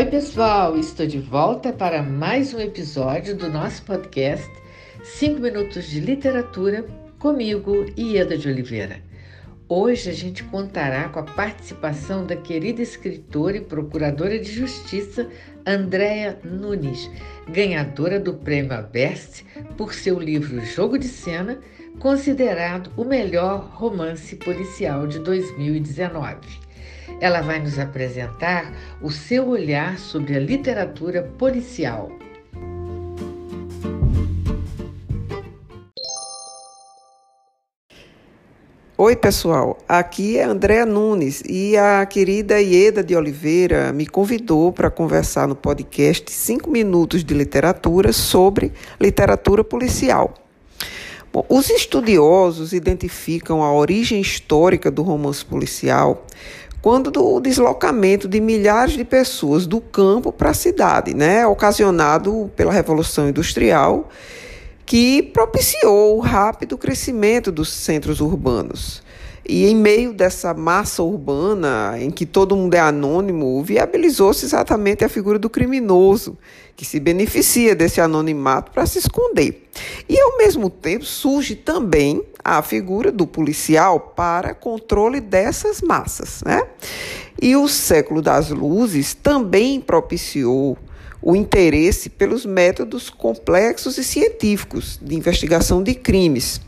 Oi, pessoal, estou de volta para mais um episódio do nosso podcast 5 Minutos de Literatura comigo, Ieda de Oliveira. Hoje a gente contará com a participação da querida escritora e procuradora de justiça Andréa Nunes, ganhadora do Prêmio Aberste por seu livro Jogo de Cena, considerado o melhor romance policial de 2019. Ela vai nos apresentar o seu olhar sobre a literatura policial. Oi, pessoal. Aqui é Andréa Nunes e a querida Ieda de Oliveira me convidou para conversar no podcast 5 Minutos de Literatura sobre literatura policial. Bom, os estudiosos identificam a origem histórica do romance policial quando do deslocamento de milhares de pessoas do campo para a cidade, né, ocasionado pela Revolução Industrial, que propiciou o rápido crescimento dos centros urbanos. E em meio dessa massa urbana, em que todo mundo é anônimo, viabilizou-se exatamente a figura do criminoso, que se beneficia desse anonimato para se esconder. E, ao mesmo tempo, surge também a figura do policial para controle dessas massas. Né? E o século das luzes também propiciou o interesse pelos métodos complexos e científicos de investigação de crimes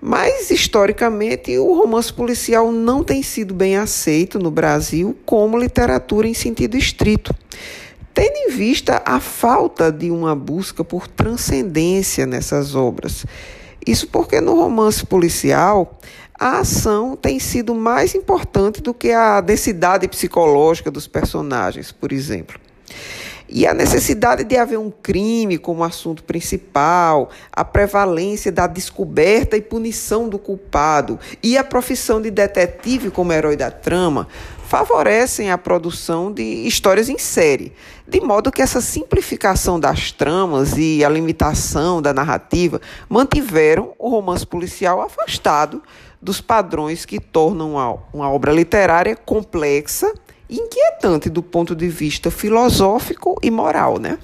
mas, historicamente, o romance policial não tem sido bem aceito no Brasil como literatura em sentido estrito, tendo em vista a falta de uma busca por transcendência nessas obras. Isso porque no romance policial a ação tem sido mais importante do que a densidade psicológica dos personagens, por exemplo. E a necessidade de haver um crime como assunto principal, a prevalência da descoberta e punição do culpado e a profissão de detetive como herói da trama favorecem a produção de histórias em série, de modo que essa simplificação das tramas e a limitação da narrativa mantiveram o romance policial afastado dos padrões que tornam uma obra literária complexa inquietante do ponto de vista filosófico e moral, né?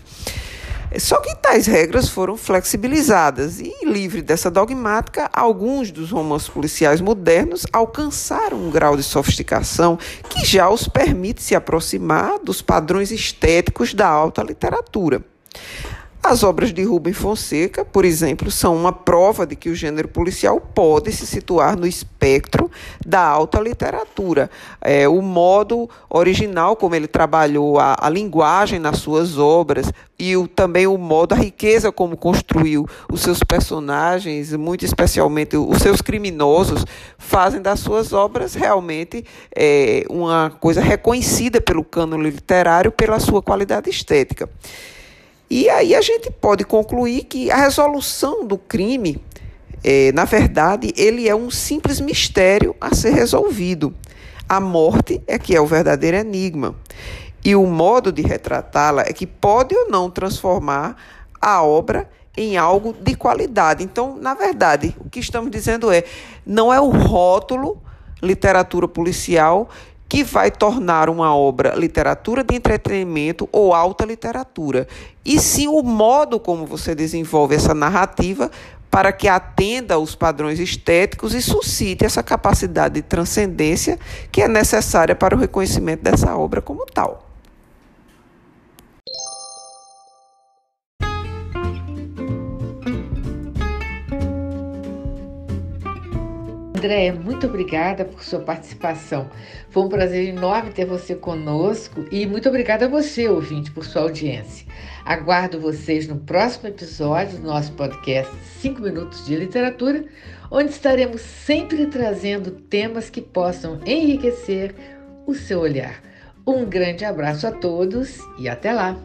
Só que tais regras foram flexibilizadas e, livre dessa dogmática, alguns dos romances policiais modernos alcançaram um grau de sofisticação que já os permite se aproximar dos padrões estéticos da alta literatura. As obras de Rubem Fonseca, por exemplo, são uma prova de que o gênero policial pode se situar no espectro da alta literatura. É, o modo original como ele trabalhou a, a linguagem nas suas obras e o, também o modo, a riqueza como construiu os seus personagens, muito especialmente os seus criminosos, fazem das suas obras realmente é, uma coisa reconhecida pelo cânone literário pela sua qualidade estética. E aí a gente pode concluir que a resolução do crime, é, na verdade, ele é um simples mistério a ser resolvido. A morte é que é o verdadeiro enigma. E o modo de retratá-la é que pode ou não transformar a obra em algo de qualidade. Então, na verdade, o que estamos dizendo é: não é o rótulo literatura policial que vai tornar uma obra literatura de entretenimento ou alta literatura, e sim o modo como você desenvolve essa narrativa para que atenda aos padrões estéticos e suscite essa capacidade de transcendência que é necessária para o reconhecimento dessa obra como tal. Andréia, muito obrigada por sua participação. Foi um prazer enorme ter você conosco e muito obrigada a você, ouvinte, por sua audiência. Aguardo vocês no próximo episódio do nosso podcast 5 Minutos de Literatura, onde estaremos sempre trazendo temas que possam enriquecer o seu olhar. Um grande abraço a todos e até lá!